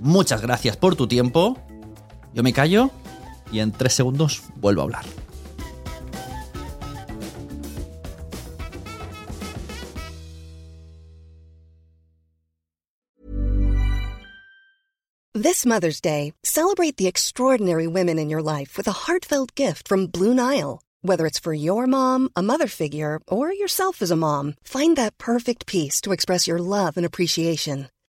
Muchas gracias por tu tiempo. Yo me callo y en tres segundos vuelvo a hablar. This Mother's Day, celebrate the extraordinary women in your life with a heartfelt gift from Blue Nile. Whether it's for your mom, a mother figure, or yourself as a mom, find that perfect piece to express your love and appreciation.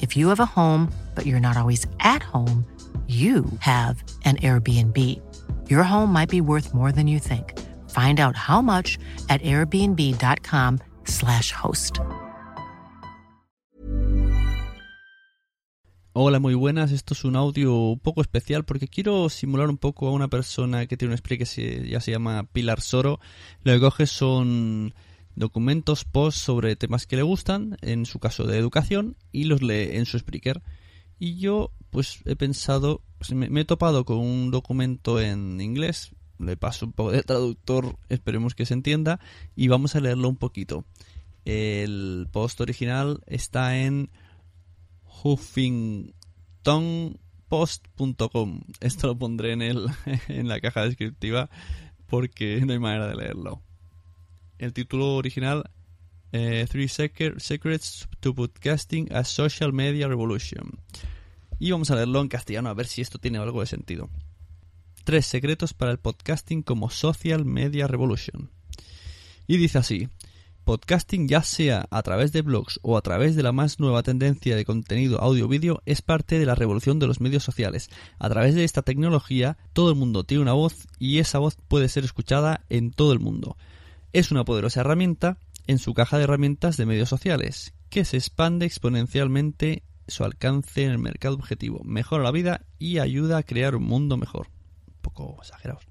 If you have a home, but you're not always at home, you have an Airbnb. Your home might be worth more than you think. Find out how much at airbnb.com/slash host. Hola, muy buenas. Esto es un audio un poco especial porque quiero simular un poco a una persona que tiene un speaker que se, ya se llama Pilar Soro. Lo que coge son documentos, posts sobre temas que le gustan, en su caso de educación, y los lee en su speaker. Y yo, pues he pensado, pues, me, me, he topado con un documento en inglés, le paso un poco de traductor, esperemos que se entienda, y vamos a leerlo un poquito. El post original está en huffingtonpost.com. Esto lo pondré en, el, en la caja descriptiva porque no hay manera de leerlo. El título original eh, Three Secrets to Podcasting a Social Media Revolution. Y vamos a leerlo en castellano a ver si esto tiene algo de sentido. Tres secretos para el podcasting como Social Media Revolution. Y dice así, podcasting ya sea a través de blogs o a través de la más nueva tendencia de contenido audio-vídeo es parte de la revolución de los medios sociales. A través de esta tecnología todo el mundo tiene una voz y esa voz puede ser escuchada en todo el mundo. Es una poderosa herramienta en su caja de herramientas de medios sociales, que se expande exponencialmente su alcance en el mercado objetivo, mejora la vida y ayuda a crear un mundo mejor. Un poco exagerados.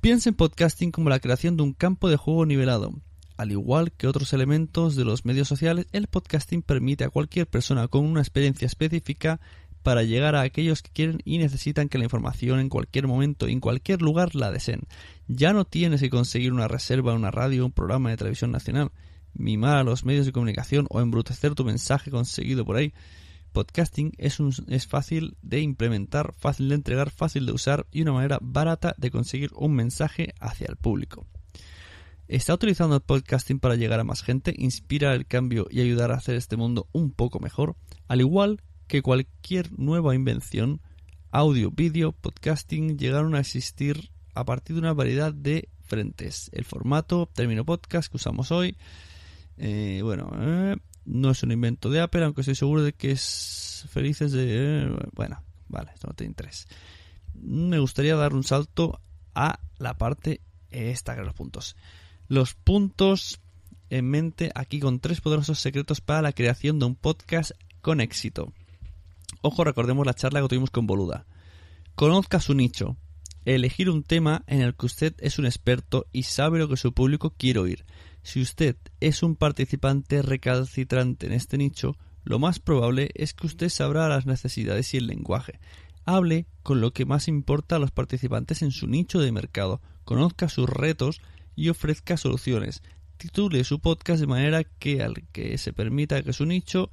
Piensa en podcasting como la creación de un campo de juego nivelado. Al igual que otros elementos de los medios sociales, el podcasting permite a cualquier persona con una experiencia específica para llegar a aquellos que quieren y necesitan que la información en cualquier momento y en cualquier lugar la deseen. Ya no tienes que conseguir una reserva una radio un programa de televisión nacional, mimar a los medios de comunicación o embrutecer tu mensaje conseguido por ahí. Podcasting es, un, es fácil de implementar, fácil de entregar, fácil de usar y una manera barata de conseguir un mensaje hacia el público. ¿Está utilizando el podcasting para llegar a más gente, inspirar el cambio y ayudar a hacer este mundo un poco mejor? Al igual que cualquier nueva invención, audio, vídeo, podcasting llegaron a existir a partir de una variedad de frentes. El formato, término podcast que usamos hoy, eh, bueno, eh, no es un invento de Apple, aunque estoy seguro de que es felices de... Eh, bueno, vale, esto no tiene interés. Me gustaría dar un salto a la parte esta de los puntos. Los puntos en mente aquí con tres poderosos secretos para la creación de un podcast con éxito. Ojo, recordemos la charla que tuvimos con Boluda. Conozca su nicho. Elegir un tema en el que usted es un experto y sabe lo que su público quiere oír. Si usted es un participante recalcitrante en este nicho, lo más probable es que usted sabrá las necesidades y el lenguaje. Hable con lo que más importa a los participantes en su nicho de mercado, conozca sus retos y ofrezca soluciones. Titule su podcast de manera que al que se permita que su nicho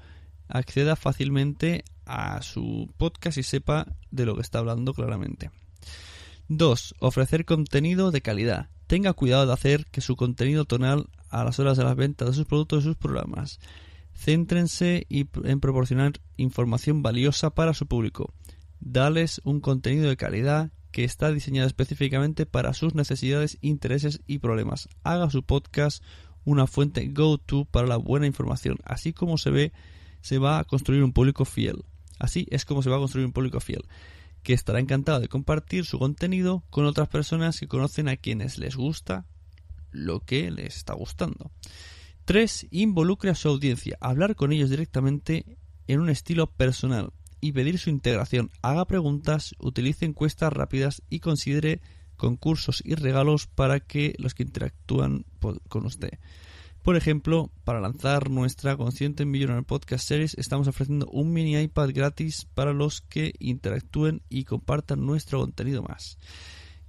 acceda fácilmente a su podcast y sepa de lo que está hablando claramente. 2. Ofrecer contenido de calidad. Tenga cuidado de hacer que su contenido tonal a las horas de las ventas de sus productos y sus programas. Céntrense en proporcionar información valiosa para su público. Dales un contenido de calidad que está diseñado específicamente para sus necesidades, intereses y problemas. Haga su podcast una fuente go-to para la buena información, así como se ve se va a construir un público fiel. Así es como se va a construir un público fiel, que estará encantado de compartir su contenido con otras personas que conocen a quienes les gusta lo que les está gustando. 3. Involucre a su audiencia. Hablar con ellos directamente en un estilo personal y pedir su integración. Haga preguntas, utilice encuestas rápidas y considere concursos y regalos para que los que interactúan con usted. Por ejemplo, para lanzar nuestra Consciente Millionaire Podcast Series estamos ofreciendo un mini iPad gratis para los que interactúen y compartan nuestro contenido más.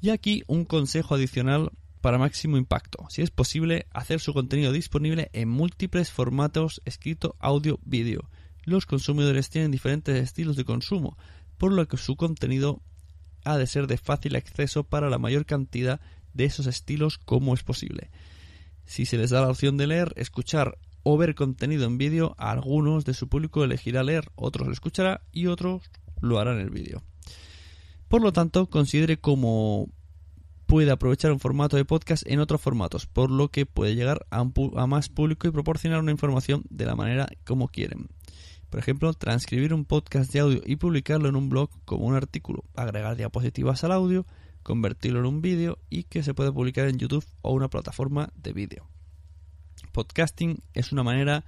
Y aquí un consejo adicional para máximo impacto. Si es posible, hacer su contenido disponible en múltiples formatos escrito, audio, vídeo. Los consumidores tienen diferentes estilos de consumo, por lo que su contenido ha de ser de fácil acceso para la mayor cantidad de esos estilos como es posible. Si se les da la opción de leer, escuchar o ver contenido en vídeo, algunos de su público elegirá leer, otros lo escuchará y otros lo harán en el vídeo. Por lo tanto, considere cómo puede aprovechar un formato de podcast en otros formatos, por lo que puede llegar a, a, más público y proporcionar una información de la manera como quieren. Por ejemplo, transcribir un podcast de audio y publicarlo en un blog como un artículo, agregar diapositivas al audio, convertirlo en un vídeo y que se puede publicar en YouTube o una plataforma de vídeo. Podcasting es una manera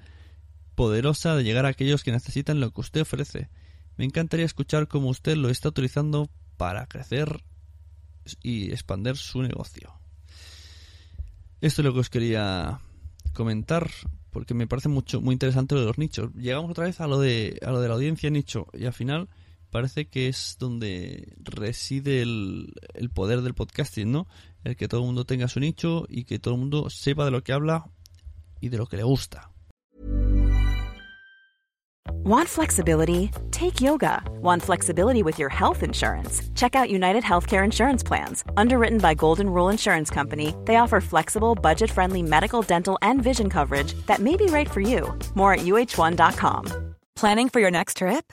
poderosa de llegar a aquellos que necesitan lo que usted ofrece. Me encantaría escuchar cómo usted lo está utilizando para crecer y expandir su negocio. Esto es lo que os quería comentar porque me parece mucho muy interesante lo de los nichos. Llegamos otra vez a lo de a lo de la audiencia nicho y al final parece que es donde reside el, el, poder del podcasting, ¿no? El que todo el mundo tenga su nicho y que todo el mundo sepa de lo que habla y de lo que le gusta. Want flexibility? Take yoga. Want flexibility with your health insurance? Check out United Healthcare Insurance Plans. Underwritten by Golden Rule Insurance Company, they offer flexible, budget friendly medical, dental, and vision coverage that may be right for you. More at uh1.com. Planning for your next trip?